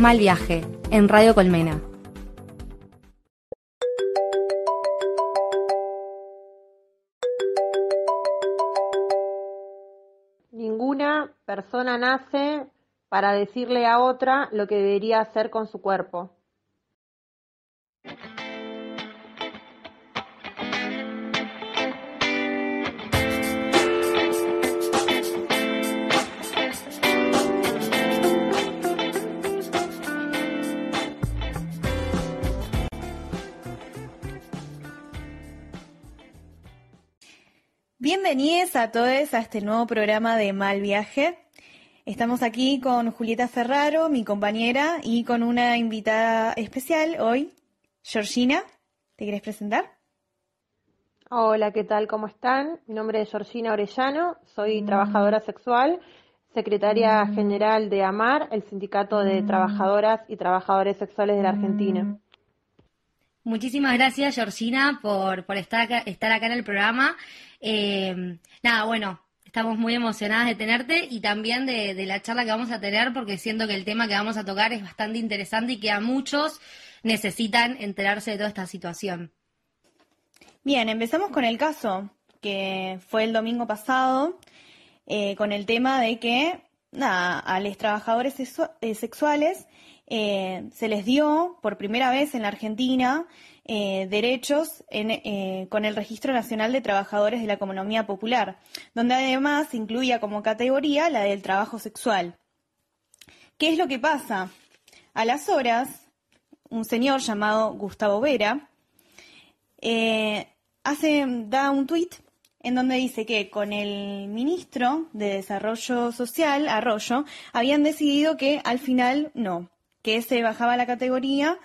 Mal Viaje, en Radio Colmena. Ninguna persona nace para decirle a otra lo que debería hacer con su cuerpo. Bienvenidos a todos a este nuevo programa de Mal Viaje. Estamos aquí con Julieta Ferraro, mi compañera, y con una invitada especial hoy, Georgina. ¿Te quieres presentar? Hola, ¿qué tal? ¿Cómo están? Mi nombre es Georgina Orellano, soy trabajadora sexual, secretaria general de AMAR, el Sindicato de Trabajadoras y Trabajadores Sexuales de la Argentina. Muchísimas gracias, Georgina, por, por estar, acá, estar acá en el programa. Eh, nada, bueno, estamos muy emocionadas de tenerte y también de, la charla que vamos a tener porque siento que el tema que vamos a tocar es bastante interesante y que a muchos necesitan enterarse de toda esta situación. Bien, empezamos con el caso que fue el domingo pasado, eh, con el tema de que nada, a los trabajadores sexuales eh, se les dio por primera vez en la Argentina eh, derechos en, eh, con el Registro Nacional de Trabajadores de la Economía Popular, donde además incluía como categoría la del trabajo sexual. ¿Qué es lo que pasa? A las horas, un señor llamado Gustavo Vera eh, hace, da un tuit en donde dice que con el ministro de Desarrollo Social, Arroyo, habían decidido que al final no, que se bajaba la categoría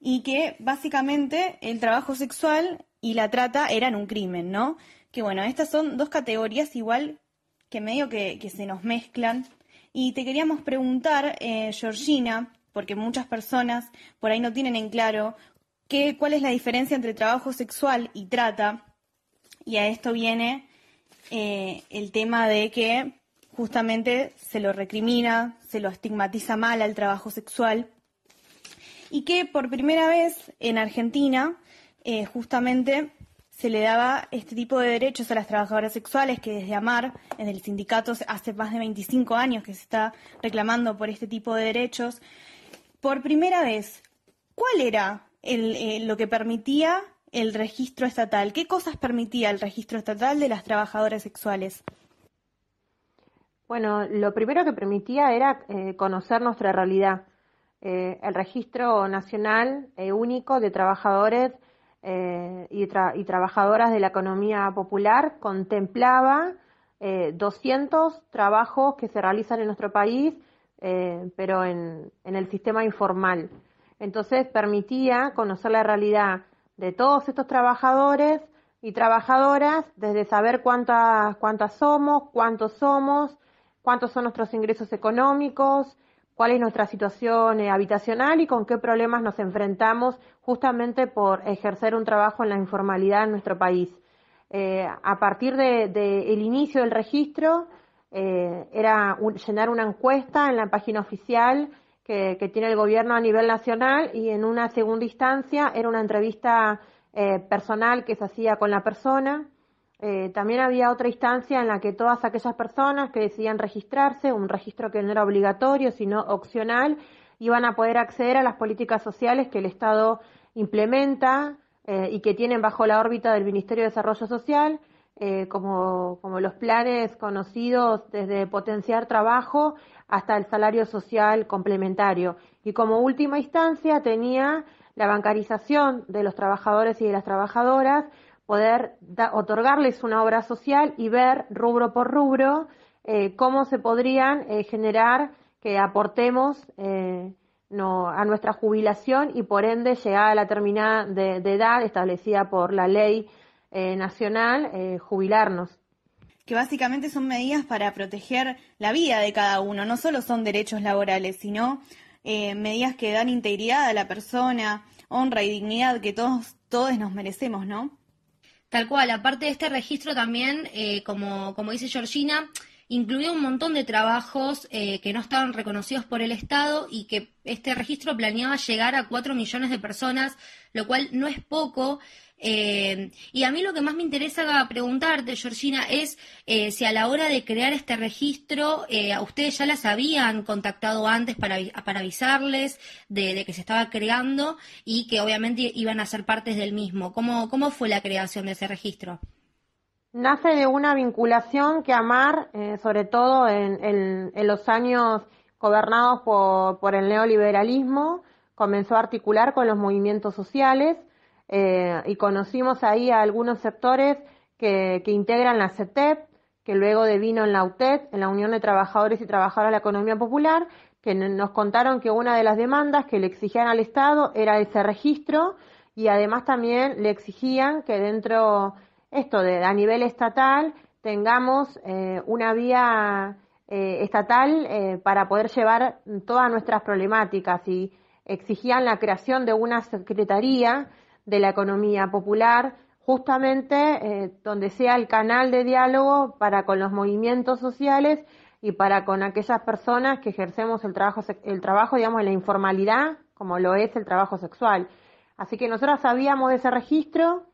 y que básicamente el trabajo sexual y la trata eran un crimen, ¿no? Que bueno, estas son dos categorías igual que medio que, que se nos mezclan. Y te queríamos preguntar, eh, Georgina, porque muchas personas por ahí no tienen en claro qué, cuál es la diferencia entre trabajo sexual y trata. Y a esto viene eh, el tema de que justamente se lo recrimina, se lo estigmatiza mal al trabajo sexual y que por primera vez en Argentina eh, justamente se le daba este tipo de derechos a las trabajadoras sexuales que desde AMAR, en el sindicato hace más de 25 años que se está reclamando por este tipo de derechos, por primera vez, ¿cuál era eh, lo que permitía el registro estatal? ¿Qué cosas permitía el registro estatal de las trabajadoras sexuales? Bueno, lo primero que permitía era eh, conocer nuestra realidad. Eh, el registro nacional eh, único de trabajadores eh, y, tra y, trabajadoras de la economía popular contemplaba 200 trabajos que se realizan en nuestro país, pero en, en, el sistema informal. Entonces permitía conocer la realidad de todos estos trabajadores y trabajadoras, desde saber cuántas, cuántas somos, cuántos somos, cuántos son nuestros ingresos económicos, cuál es nuestra situación eh, habitacional y con qué problemas nos enfrentamos justamente por ejercer un trabajo en la informalidad en nuestro país. Eh, a partir del de, el inicio del registro, eh, era llenar una encuesta en la página oficial que, que, tiene el gobierno a nivel nacional y en una segunda instancia era una entrevista eh, personal que se hacía con la persona eh, también había otra instancia en la que todas aquellas personas que decidían registrarse, un registro que no era obligatorio, sino opcional, iban a poder acceder a las políticas sociales que el Estado implementa eh, y que tienen bajo la órbita del Ministerio de Desarrollo Social, eh, como, como los planes conocidos desde potenciar trabajo hasta el salario social complementario. Y como última instancia tenía la bancarización de los trabajadores y de las trabajadoras, poder otorgarles una obra social y ver rubro por rubro eh, cómo se podrían eh, generar que aportemos eh, no, a nuestra jubilación y por ende llegada a la terminada de, edad establecida por la ley eh, nacional, jubilarnos. Que básicamente son medidas para proteger la vida de cada uno, no solo son derechos laborales, sino medidas que dan integridad a la persona, honra y dignidad que todos, todos nos merecemos, ¿no? Tal cual, aparte de este registro también, eh, como, como dice Georgina, incluía un montón de trabajos eh, que no estaban reconocidos por el Estado y que este registro planeaba llegar a 4 millones de personas, lo cual no es poco. Eh, y a mí lo que más me interesa preguntarte, Georgina, es eh, si a la hora de crear este registro, a ustedes ya las habían contactado antes para, para avisarles de, que se estaba creando y que obviamente iban a ser partes del mismo. ¿Cómo, cómo fue la creación de ese registro? Nace de una vinculación que Amar, eh, sobre todo en, los años gobernados por, el neoliberalismo, comenzó a articular con los movimientos sociales eh, y conocimos ahí a algunos sectores que, integran la CETEP, que luego devino en la UTED, en la Unión de Trabajadores y Trabajadoras de la Economía Popular, que nos contaron que una de las demandas que le exigían al Estado era ese registro y además también le exigían que dentro esto de a nivel estatal tengamos eh, una vía eh, estatal eh, para poder llevar todas nuestras problemáticas. Y exigían la creación de una secretaría de la economía popular justamente donde sea el canal de diálogo para con los movimientos sociales y para con aquellas personas que ejercemos el trabajo, el trabajo, digamos, en la informalidad, como lo es el trabajo sexual. Así que nosotros sabíamos de ese registro,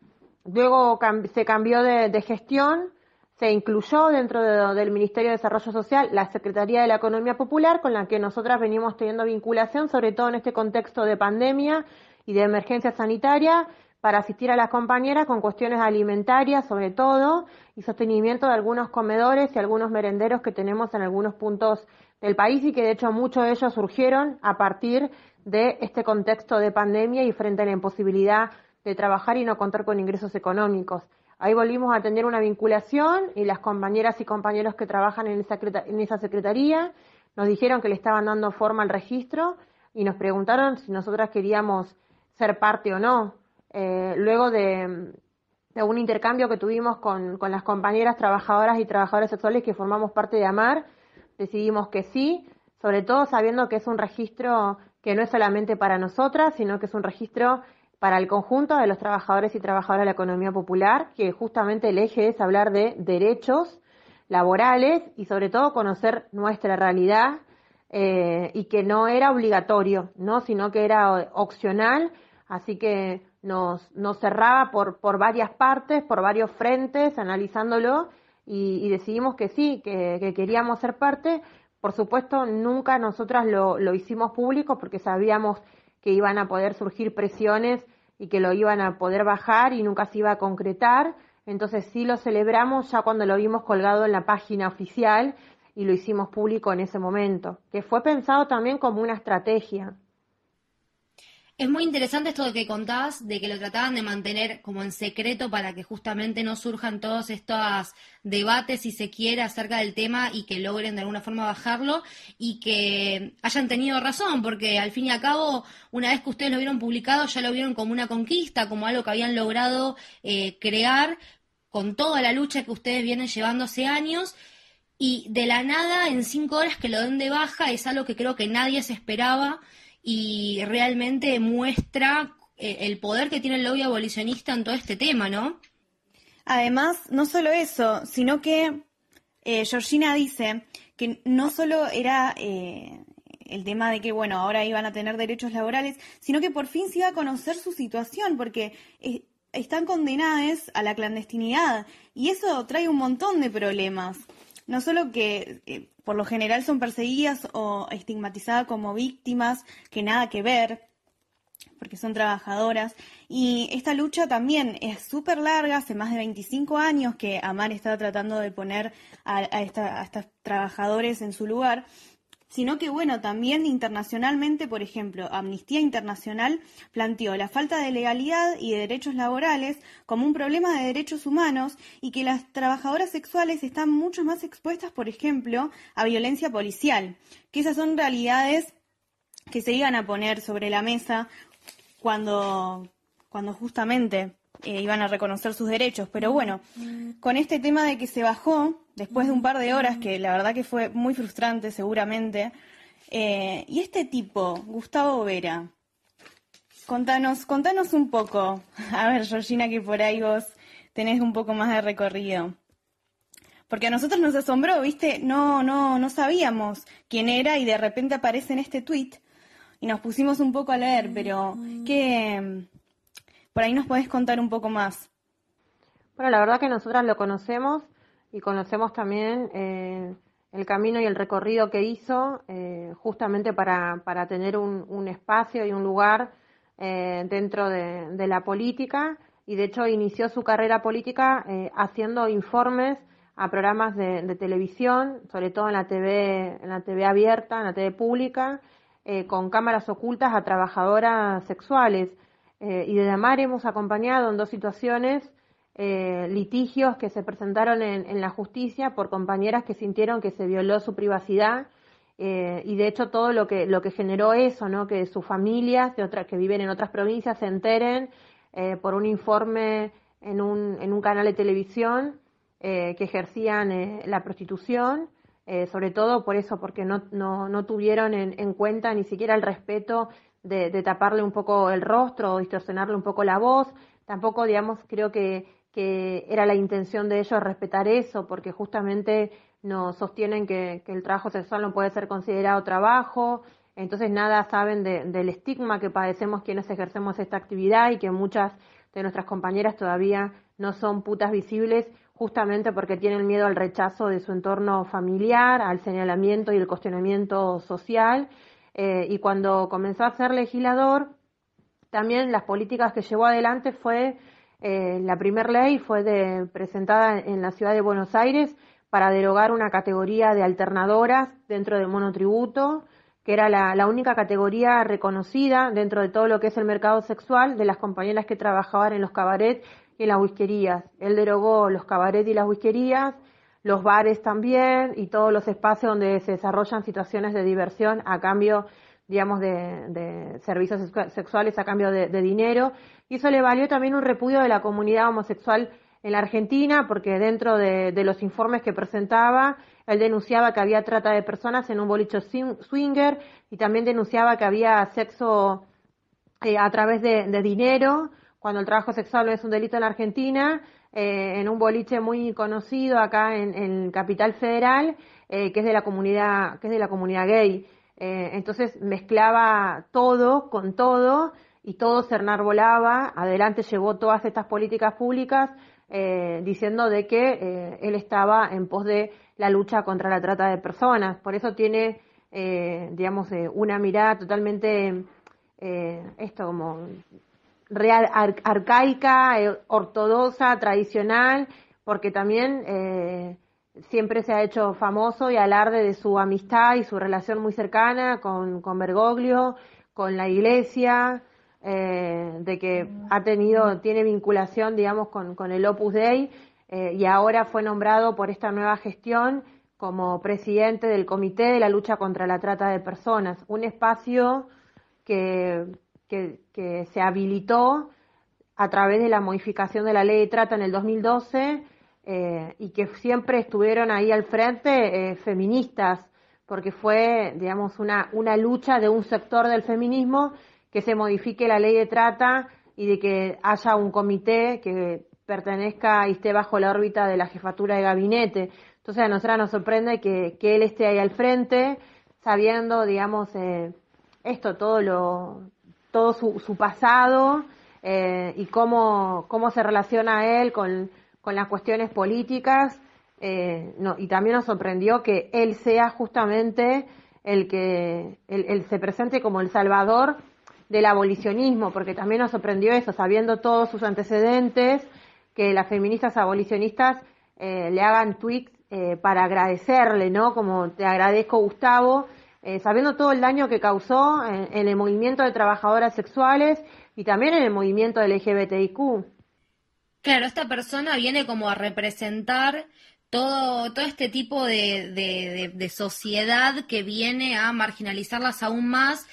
Luego se cambió de, gestión, se incluyó dentro del Ministerio de Desarrollo Social la Secretaría de la Economía Popular, con la que nosotras venimos teniendo vinculación, sobre todo en este contexto de pandemia y de emergencia sanitaria, para asistir a las compañeras con cuestiones alimentarias, sobre todo, y sostenimiento de algunos comedores y algunos merenderos que tenemos en algunos puntos del país y que de hecho muchos de ellos surgieron a partir de este contexto de pandemia y frente a la imposibilidad de trabajar y no contar con ingresos económicos. Ahí volvimos a tener una vinculación y las compañeras y compañeros que trabajan en esa, en esa secretaría nos dijeron que le estaban dando forma al registro y nos preguntaron si nosotras queríamos ser parte o no. Eh, luego de, un intercambio que tuvimos con, con las compañeras trabajadoras y trabajadoras sexuales que formamos parte de AMAR, decidimos que sí, sobre todo sabiendo que es un registro que no es solamente para nosotras, sino que es un registro para el conjunto de los trabajadores y trabajadoras de la economía popular, que justamente el eje es hablar de derechos laborales y sobre todo conocer nuestra realidad eh, y que no era obligatorio, ¿no? sino que era opcional, así que nos, nos cerraba por, por varias partes, por varios frentes, analizándolo y, decidimos que sí, que, queríamos ser parte. Por supuesto, nunca nosotras lo, lo hicimos público porque sabíamos que iban a poder surgir presiones y que lo iban a poder bajar y nunca se iba a concretar. Entonces sí lo celebramos ya cuando lo vimos colgado en la página oficial y lo hicimos público en ese momento, que fue pensado también como una estrategia. Es muy interesante esto que contás, de que lo trataban de mantener como en secreto para que justamente no surjan todos estos debates, si se quiere, acerca del tema y que logren de alguna forma bajarlo y que hayan tenido razón, porque al fin y al cabo, una vez que ustedes lo vieron publicado, ya lo vieron como una conquista, como algo que habían logrado eh, crear con toda la lucha que ustedes vienen llevando hace años. Y de la nada, en cinco horas que lo den de baja, es algo que creo que nadie se esperaba y realmente muestra eh, el poder que tiene el lobby abolicionista en todo este tema, ¿no? Además, no solo eso, sino que eh, Georgina dice que no solo era eh, el tema de que, bueno, ahora iban a tener derechos laborales, sino que por fin se iba a conocer su situación, porque están condenadas a la clandestinidad y eso trae un montón de problemas. No solo que por lo general son perseguidas o estigmatizadas como víctimas que nada que ver, porque son trabajadoras. Y esta lucha también es súper larga, hace más de 25 años que Amar está tratando de poner a, a, esta, a estos trabajadores en su lugar sino que, bueno, también internacionalmente, por ejemplo, Amnistía Internacional planteó la falta de legalidad y de derechos laborales como un problema de derechos humanos y que las trabajadoras sexuales están mucho más expuestas, por ejemplo, a violencia policial, que esas son realidades que se iban a poner sobre la mesa cuando, cuando justamente eh, iban a reconocer sus derechos. Pero bueno, con este tema de que se bajó, después de un par de horas, que la verdad que fue muy frustrante seguramente. Eh, y este tipo, Gustavo Vera, contanos, contanos un poco. A ver, Georgina, que por ahí vos tenés un poco más de recorrido. porque a nosotros nos asombró, ¿viste? No, no, no sabíamos quién era y de repente aparece en este tweet y nos pusimos un poco a leer, pero ¿qué, por ahí nos podés contar un poco más. Bueno, la verdad que nosotras lo conocemos y conocemos también eh, el camino y el recorrido que hizo eh, justamente para, para tener un, espacio y un lugar eh, dentro de, la política y de hecho inició su carrera política haciendo informes a programas de, de, televisión, sobre todo en la TV, en la TV abierta, en la TV pública, con cámaras ocultas a trabajadoras sexuales. Eh, y de Damar hemos acompañado en dos situaciones eh, litigios que se presentaron en, la justicia por compañeras que sintieron que se violó su privacidad eh, y de hecho todo lo que lo que generó eso, ¿no? Que sus familias de otras que viven en otras provincias se enteren por un informe en un, en un canal de televisión que ejercían la prostitución. sobre todo por eso, porque no, no, no tuvieron en, en, cuenta ni siquiera el respeto de, taparle un poco el rostro o distorsionarle un poco la voz. Tampoco, digamos, creo que, que era la intención de ellos respetar eso, porque justamente nos sostienen que, el trabajo sexual no puede ser considerado trabajo, entonces nada saben del estigma que padecemos quienes ejercemos esta actividad y que muchas de nuestras compañeras todavía no son putas visibles justamente porque tienen miedo al rechazo de su entorno familiar, al señalamiento y el cuestionamiento social. Eh, y cuando comenzó a ser legislador, también las políticas que llevó adelante fue, eh, la primera ley fue de, presentada en la ciudad de Buenos Aires para derogar una categoría de alternadoras dentro del monotributo, que era la, única categoría reconocida dentro de todo lo que es el mercado sexual de las compañeras que trabajaban en los cabarets y en las whiskerías. Él derogó los cabarets y las whiskerías, los bares también y todos los espacios donde se desarrollan situaciones de diversión a cambio, digamos, de, servicios sexuales, a cambio de, dinero. Y eso le valió también un repudio de la comunidad homosexual en la Argentina, porque dentro de, los informes que presentaba, él denunciaba que había trata de personas en un bolicho swinger y también denunciaba que había sexo eh, a través de, dinero, cuando el trabajo sexual no es un delito en la Argentina, eh, en un boliche muy conocido acá en, Capital Federal, eh, que es de la comunidad, que es de la comunidad gay. Entonces mezclaba todo con todo y todo se enarbolaba. Adelante llevó todas estas políticas públicas diciendo de que él estaba en pos de la lucha contra la trata de personas. Por eso tiene, digamos, una mirada totalmente esto como real, arcaica, eh, ortodoxa, tradicional, porque también eh, siempre se ha hecho famoso y alarde de su amistad y su relación muy cercana con, con Bergoglio, con la iglesia, eh, de que ha tenido, tiene vinculación, digamos, con, con el Opus Dei, y ahora fue nombrado por esta nueva gestión como presidente del Comité de la Lucha contra la Trata de Personas, un espacio que que, se habilitó a través de la modificación de la ley de trata en el 2012 eh, y que siempre estuvieron ahí al frente eh, feministas, porque fue, digamos, una, una lucha de un sector del feminismo que se modifique la ley de trata y de que haya un comité que pertenezca y esté bajo la órbita de la jefatura de gabinete. Entonces a nosotros nos sorprende que, él esté ahí al frente, sabiendo, digamos, eh, esto, todo lo, todo su, pasado eh, y cómo, cómo se relaciona él con, con las cuestiones políticas. Eh, y también nos sorprendió que él sea justamente el que él, se presente como el salvador del abolicionismo, porque también nos sorprendió eso, sabiendo todos sus antecedentes, que las feministas abolicionistas eh, le hagan tweets para agradecerle, ¿no? Como te agradezco, Gustavo, eh, sabiendo todo el daño que causó en, el movimiento de trabajadoras sexuales y también en el movimiento LGBTIQ. Claro, esta persona viene como a representar todo, todo este tipo de sociedad que viene a marginalizarlas aún más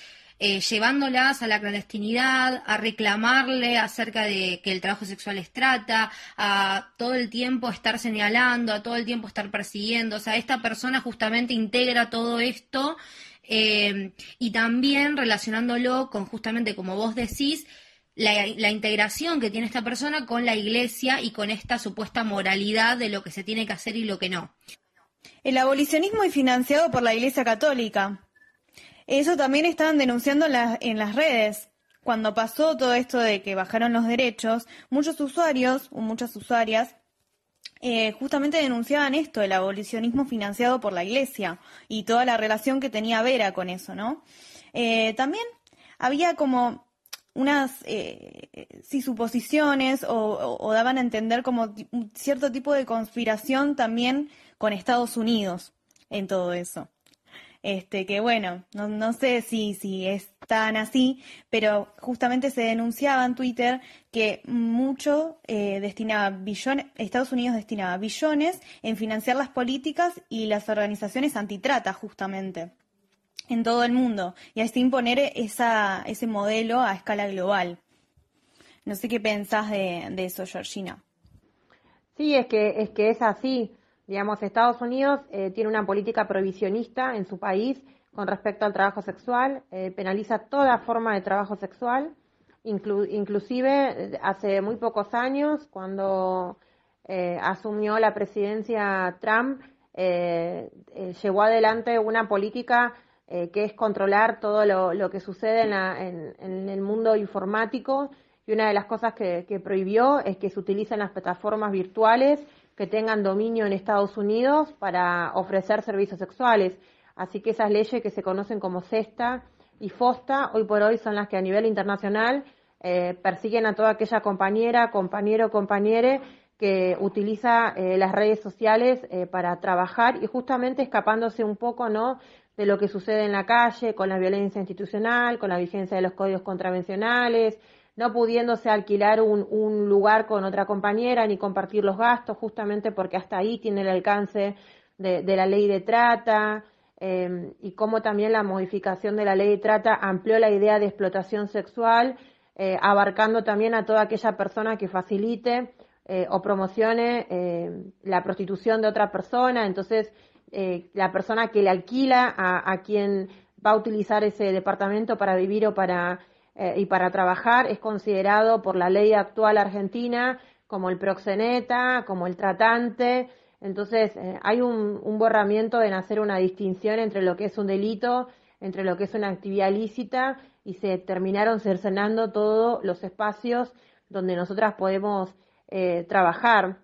eh, llevándolas a la clandestinidad, a reclamarle acerca de que el trabajo sexual es trata, a todo el tiempo estar señalando, a todo el tiempo estar persiguiendo. O sea, esta persona justamente integra todo esto eh, y también relacionándolo con justamente, como vos decís, la, integración que tiene esta persona con la iglesia y con esta supuesta moralidad de lo que se tiene que hacer y lo que no. El abolicionismo es financiado por la Iglesia Católica. Eso también estaban denunciando en, las redes. Cuando pasó todo esto de que bajaron los derechos, muchos usuarios o muchas usuarias eh, justamente denunciaban esto, el abolicionismo financiado por la Iglesia y toda la relación que tenía Vera con eso, ¿no? Eh, también había como unas eh, suposiciones o, daban a entender como un cierto tipo de conspiración también con Estados Unidos en todo eso. Este, que bueno, no, no sé si, si es tan así, pero justamente se denunciaba en Twitter que mucho eh, destinaba billones, Estados Unidos destinaba billones en financiar las políticas y las organizaciones antitrata, justamente en todo el mundo y así imponer esa, ese modelo a escala global. No sé qué pensás de, eso, Georgina. Sí, es que es, que es así. Digamos, Estados Unidos eh, tiene una política provisionista en su país con respecto al trabajo sexual, eh, penaliza toda forma de trabajo sexual, inclusive hace muy pocos años, cuando eh, asumió la presidencia Trump, llevó adelante una política eh, que es controlar todo lo, que sucede en, el mundo informático. Y una de las cosas que, prohibió es que se utilicen las plataformas virtuales que tengan dominio en Estados Unidos para ofrecer servicios sexuales. Así que esas leyes que se conocen como CESTA y FOSTA, hoy por hoy son las que a nivel internacional eh, persiguen a toda aquella compañera, compañero, compañere que utiliza eh, las redes sociales para trabajar y justamente escapándose un poco, ¿no? de lo que sucede en la calle con la violencia institucional, con la vigencia de los códigos contravencionales, no pudiéndose alquilar un, lugar con otra compañera ni compartir los gastos, justamente porque hasta ahí tiene el alcance de, la ley de trata, em, y cómo también la modificación de la ley de trata amplió la idea de explotación sexual, eh, abarcando también a toda aquella persona que facilite eh, o promocione eh, la prostitución de otra persona. Entonces, eh, la persona que le alquila a, quien va a utilizar ese departamento para vivir o para eh, y para trabajar es considerado por la ley actual argentina como el proxeneta, como el tratante. Entonces eh, hay un, borramiento en hacer una distinción entre lo que es un delito, entre lo que es una actividad lícita y se terminaron cercenando todos los espacios donde nosotras podemos trabajar.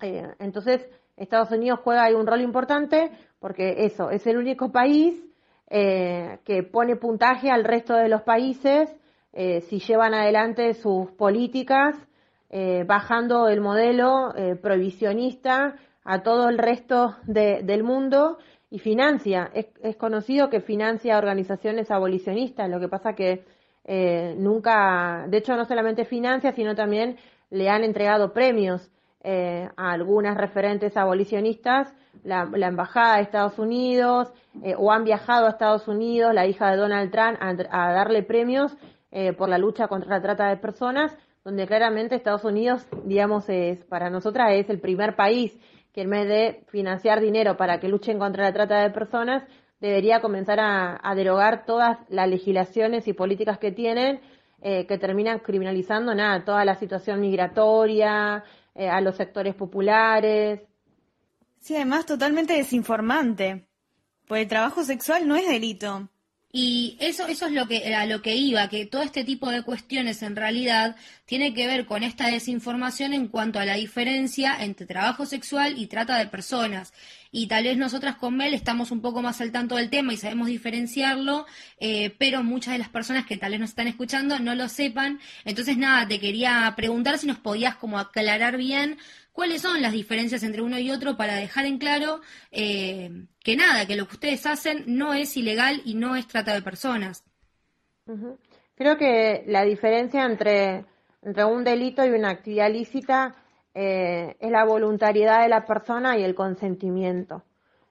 entonces, Estados Unidos juega ahí un rol importante porque eso, es el único país eh, que pone puntaje al resto de los países eh, si llevan adelante sus políticas, eh, bajando el modelo prohibicionista a todo el resto del mundo y financia. Es, es, conocido que financia organizaciones abolicionistas, lo que pasa que nunca, de hecho no solamente financia, sino también le han entregado premios eh, a algunas referentes abolicionistas, la, Embajada de Estados Unidos, eh, o han viajado a Estados Unidos, la hija de Donald Trump, a, darle premios eh, por la lucha contra la trata de personas, donde claramente Estados Unidos, digamos, es para nosotras es el primer país que en vez de financiar dinero para que luchen contra la trata de personas, debería comenzar a, derogar todas las legislaciones y políticas que tienen que terminan criminalizando nada, toda la situación migratoria, eh, a los sectores populares. Sí, además totalmente desinformante, pues el trabajo sexual no es delito. Y eso, eso es lo que, a lo que iba, que todo este tipo de cuestiones en realidad tiene que ver con esta desinformación en cuanto a la diferencia entre trabajo sexual y trata de personas. Y tal vez nosotras con Mel estamos un poco más al tanto del tema y sabemos diferenciarlo, eh, pero muchas de las personas que tal vez nos están escuchando no lo sepan. Entonces, nada, te quería preguntar si nos podías como aclarar bien cuáles son las diferencias entre uno y otro para dejar en claro eh, que nada, que lo que ustedes hacen no es ilegal y no es trata de personas. Creo que la diferencia entre, entre un delito y una actividad lícita eh, es la voluntariedad de la persona y el consentimiento.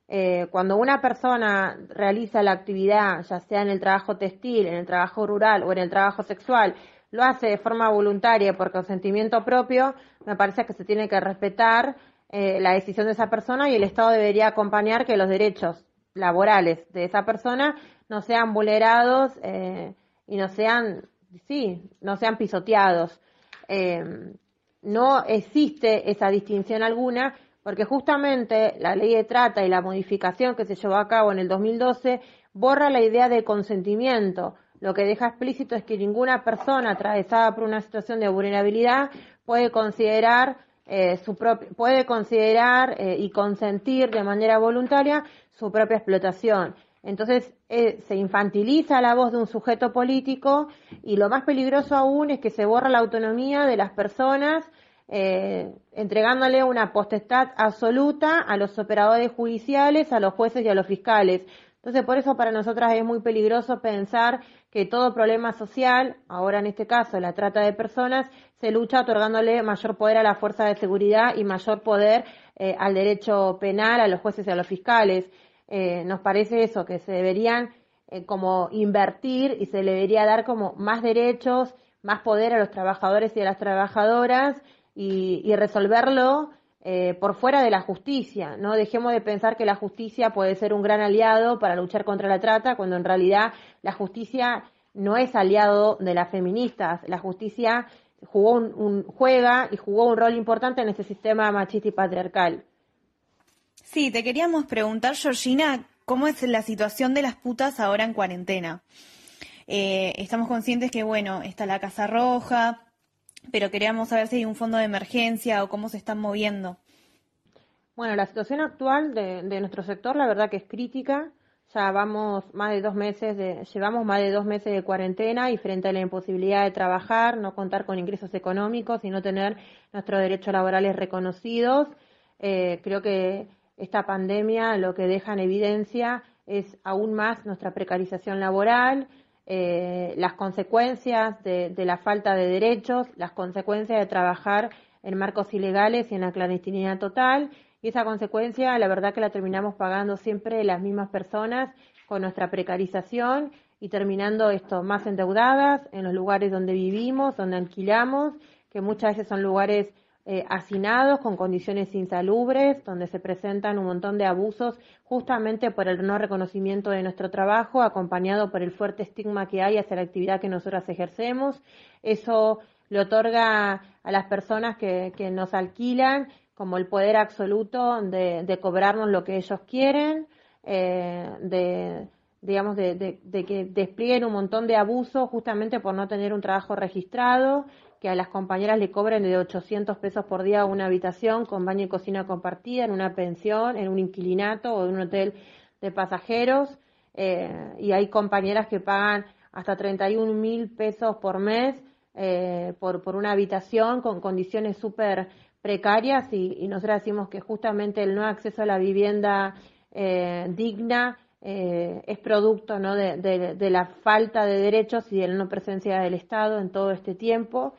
Eh, cuando una persona realiza la actividad, ya sea en el trabajo textil, en el trabajo rural o en el trabajo sexual, lo hace de forma voluntaria por consentimiento propio, me parece que se tiene que respetar eh, la decisión de esa persona y el Estado debería acompañar que los derechos laborales de esa persona no sean vulnerados eh, y no sean sí, no sean pisoteados. no existe esa distinción alguna porque justamente la ley de trata y la modificación que se llevó a cabo en el 2012 borra la idea de consentimiento. Lo que deja explícito es que ninguna persona atravesada por una situación de vulnerabilidad puede considerar eh, su puede considerar eh, y consentir de manera voluntaria su propia explotación. Entonces eh, se infantiliza la voz de un sujeto político y lo más peligroso aún es que se borra la autonomía de las personas eh, entregándole una potestad absoluta a los operadores judiciales, a los jueces y a los fiscales. Entonces, por eso para nosotras es muy peligroso pensar que todo problema social, ahora en este caso la trata de personas, se lucha otorgándole mayor poder a la fuerza de seguridad y mayor poder eh, al derecho penal, a los jueces y a los fiscales. Eh, nos parece eso, que se deberían como invertir y se debería dar como más derechos, más poder a los trabajadores y a las trabajadoras y, resolverlo eh, por fuera de la justicia. No dejemos de pensar que la justicia puede ser un gran aliado para luchar contra la trata, cuando en realidad la justicia no es aliado de las feministas. La justicia jugó un, juega y jugó un rol importante en ese sistema machista y patriarcal. Sí, te queríamos preguntar, Georgina, ¿cómo es la situación de las putas ahora en cuarentena? Eh, estamos conscientes que, bueno, está la Casa Roja, pero queríamos saber si hay un fondo de emergencia o cómo se están moviendo. Bueno, la situación actual de, nuestro sector, la verdad que es crítica. Ya vamos más de dos meses de, llevamos más de dos meses de cuarentena y frente a la imposibilidad de trabajar, no contar con ingresos económicos y no tener nuestros derechos laborales reconocidos, eh, creo que esta pandemia lo que deja en evidencia es aún más nuestra precarización laboral, eh, las consecuencias de, la falta de derechos, las consecuencias de trabajar en marcos ilegales y en la clandestinidad total. Y esa consecuencia, la verdad que la terminamos pagando siempre las mismas personas con nuestra precarización y terminando esto más endeudadas en los lugares donde vivimos, donde alquilamos, que muchas veces son lugares eh, hacinados con condiciones insalubres, donde se presentan un montón de abusos justamente por el no reconocimiento de nuestro trabajo, acompañado por el fuerte estigma que hay hacia la actividad que nosotras ejercemos. Eso le otorga a las personas que, nos alquilan como el poder absoluto de, cobrarnos lo que ellos quieren, eh, de digamos, de, de, que desplieguen un montón de abusos justamente por no tener un trabajo registrado que a las compañeras le cobren de 800 pesos por día una habitación con baño y cocina compartida en una pensión, en un inquilinato o en un hotel de pasajeros. Eh, y hay compañeras que pagan hasta 31 mil pesos por mes eh, por, por una habitación con condiciones súper precarias y, y nosotros decimos que justamente el no acceso a la vivienda eh, digna es producto ¿no? de, de, la falta de derechos y de la no presencia del Estado en todo este tiempo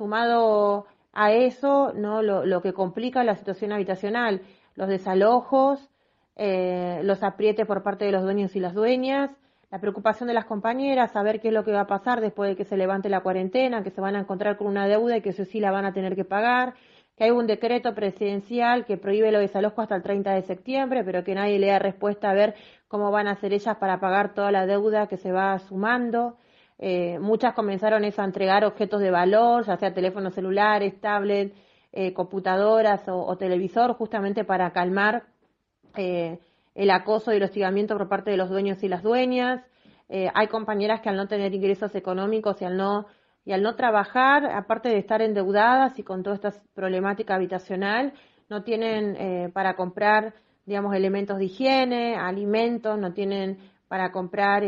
sumado a eso, ¿no? Lo, que complica la situación habitacional, los desalojos, eh, los aprietes por parte de los dueños y las dueñas, la preocupación de las compañeras, saber qué es lo que va a pasar después de que se levante la cuarentena, que se van a encontrar con una deuda y que eso sí la van a tener que pagar, que hay un decreto presidencial que prohíbe los desalojos hasta el 30 de septiembre, pero que nadie le da respuesta a ver cómo van a hacer ellas para pagar toda la deuda que se va sumando. Eh, muchas comenzaron eso a entregar objetos de valor, ya sea teléfonos celulares, tablets, eh, computadoras o, televisor, justamente para calmar eh, el acoso y el hostigamiento por parte de los dueños y las dueñas. hay compañeras que al no tener ingresos económicos y al no y al no trabajar, aparte de estar endeudadas y con toda esta problemática habitacional, no tienen para comprar, digamos, elementos de higiene, alimentos, no tienen para comprar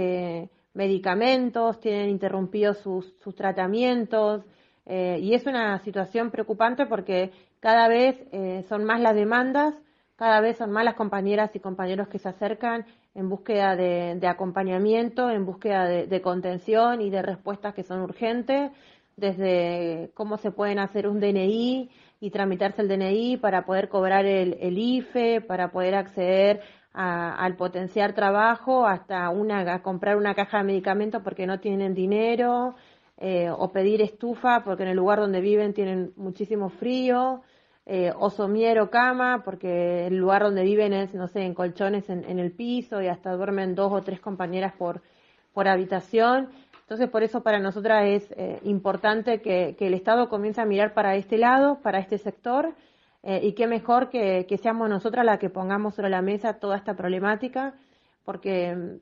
medicamentos, tienen interrumpidos sus, sus tratamientos eh, y es una situación preocupante porque cada vez eh, son más las demandas, cada vez son más las compañeras y compañeros que se acercan en búsqueda de, acompañamiento, en búsqueda de, contención y de respuestas que son urgentes, desde cómo se pueden hacer un DNI y tramitarse el DNI para poder cobrar el, el IFE, para poder acceder al potenciar trabajo hasta una, comprar una caja de medicamentos porque no tienen dinero eh, o pedir estufa porque en el lugar donde viven tienen muchísimo frío eh, o somier o cama porque el lugar donde viven es, no sé, en colchones en, el piso y hasta duermen dos o tres compañeras por, por habitación. Entonces, por eso para nosotras es eh, importante que, el Estado comience a mirar para este lado, para este sector, eh, y qué mejor que, seamos nosotras las que pongamos sobre la mesa toda esta problemática, porque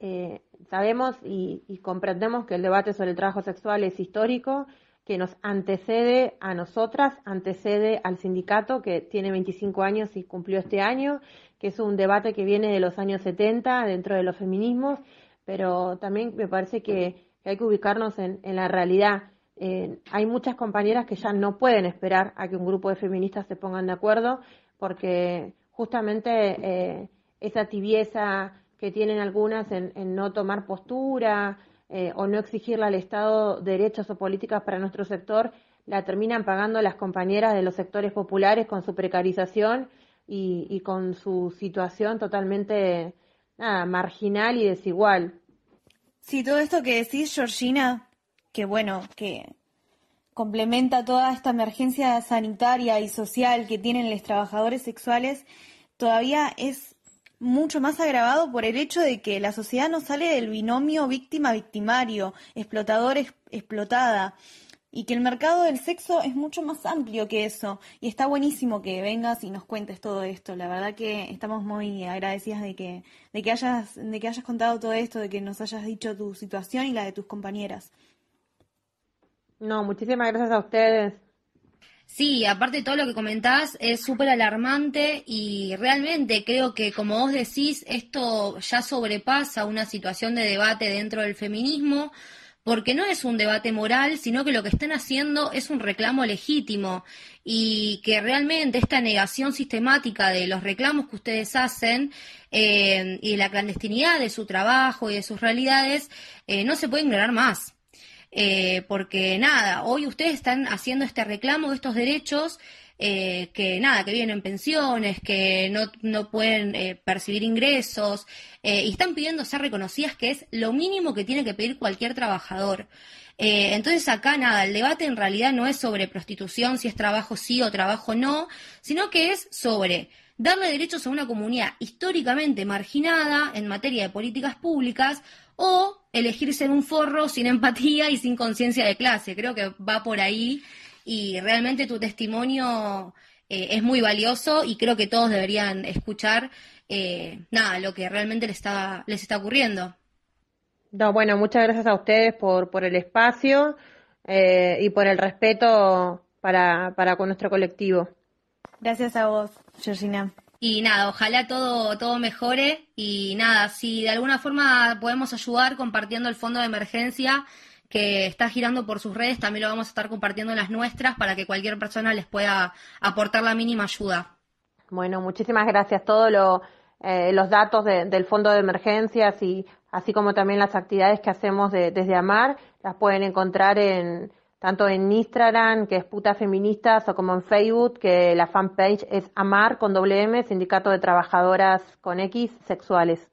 eh, sabemos y, y, comprendemos que el debate sobre el trabajo sexual es histórico, que nos antecede a nosotras, antecede al sindicato que tiene 25 años y cumplió este año, que es un debate que viene de los años 70 dentro de los feminismos pero también me parece que, hay que ubicarnos en, la realidad. Eh, hay muchas compañeras que ya no pueden esperar a que un grupo de feministas se pongan de acuerdo porque justamente eh, esa tibieza que tienen algunas en, no tomar postura eh, o no exigirle al Estado derechos o políticas para nuestro sector, la terminan pagando las compañeras de los sectores populares con su precarización y, y con su situación totalmente nada, marginal y desigual. Sí, todo esto que decís, Georgina, que bueno, que complementa toda esta emergencia sanitaria y social que tienen los trabajadores sexuales, todavía es mucho más agravado por el hecho de que la sociedad no sale del binomio víctima-victimario, explotador-explotada y que el mercado del sexo es mucho más amplio que eso. Y está buenísimo que vengas y nos cuentes todo esto. La verdad que estamos muy agradecidas de que, de que hayas, de que hayas contado todo esto, de que nos hayas dicho tu situación y la de tus compañeras. No, muchísimas gracias a ustedes. Sí, aparte de todo lo que comentás es súper alarmante y realmente creo que como vos decís, esto ya sobrepasa una situación de debate dentro del feminismo porque no es un debate moral, sino que lo que están haciendo es un reclamo legítimo y que realmente esta negación sistemática de los reclamos que ustedes hacen eh, y de la clandestinidad de su trabajo y de sus realidades eh, no se puede ignorar más. Eh, porque nada, hoy ustedes están haciendo este reclamo de estos derechos eh, que nada, que viven en pensiones, que no, no pueden eh, percibir ingresos, eh, y están pidiendo ser reconocidas, que es lo mínimo que tiene que pedir cualquier trabajador. entonces acá nada, el debate en realidad no es sobre prostitución, si es trabajo sí o trabajo no, sino que es sobre darle derechos a una comunidad históricamente marginada en materia de políticas públicas o elegir ser un forro sin empatía y sin conciencia de clase. Creo que va por ahí y realmente tu testimonio eh, es muy valioso y creo que todos deberían escuchar eh, nada, lo que realmente les está, les está ocurriendo. No, bueno, muchas gracias a ustedes por, por el espacio eh, y por el respeto para, para con nuestro colectivo. Gracias a vos, Georgina. Y nada, ojalá todo, todo mejore y nada, si de alguna forma podemos ayudar compartiendo el fondo de emergencia, que está girando por sus redes, también lo vamos a estar compartiendo en las nuestras para que cualquier persona les pueda aportar la mínima ayuda. Bueno, muchísimas gracias. Todos eh, los datos del Fondo de Emergencias y así como también las actividades que hacemos desde Amar, las pueden encontrar en tanto en Instagram, que es Puta Feministas, o como en Facebook, que la fanpage es Amar con doble M, Sindicato de Trabajadoras con X Sexuales.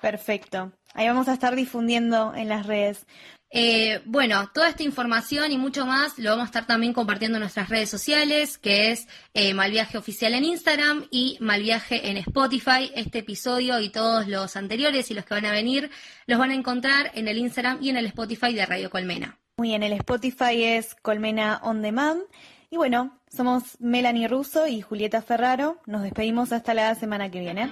Perfecto. Ahí vamos a estar difundiendo en las redes. Eh, bueno, toda esta información y mucho más lo vamos a estar también compartiendo en nuestras redes sociales, que es eh, Malviaje Oficial en Instagram y Malviaje en Spotify. Este episodio y todos los anteriores y los que van a venir los van a encontrar en el Instagram y en el Spotify de Radio Colmena. Muy bien, el Spotify es Colmena On Demand. Y bueno, somos Melanie Russo y Julieta Ferraro. Nos despedimos hasta la semana que viene.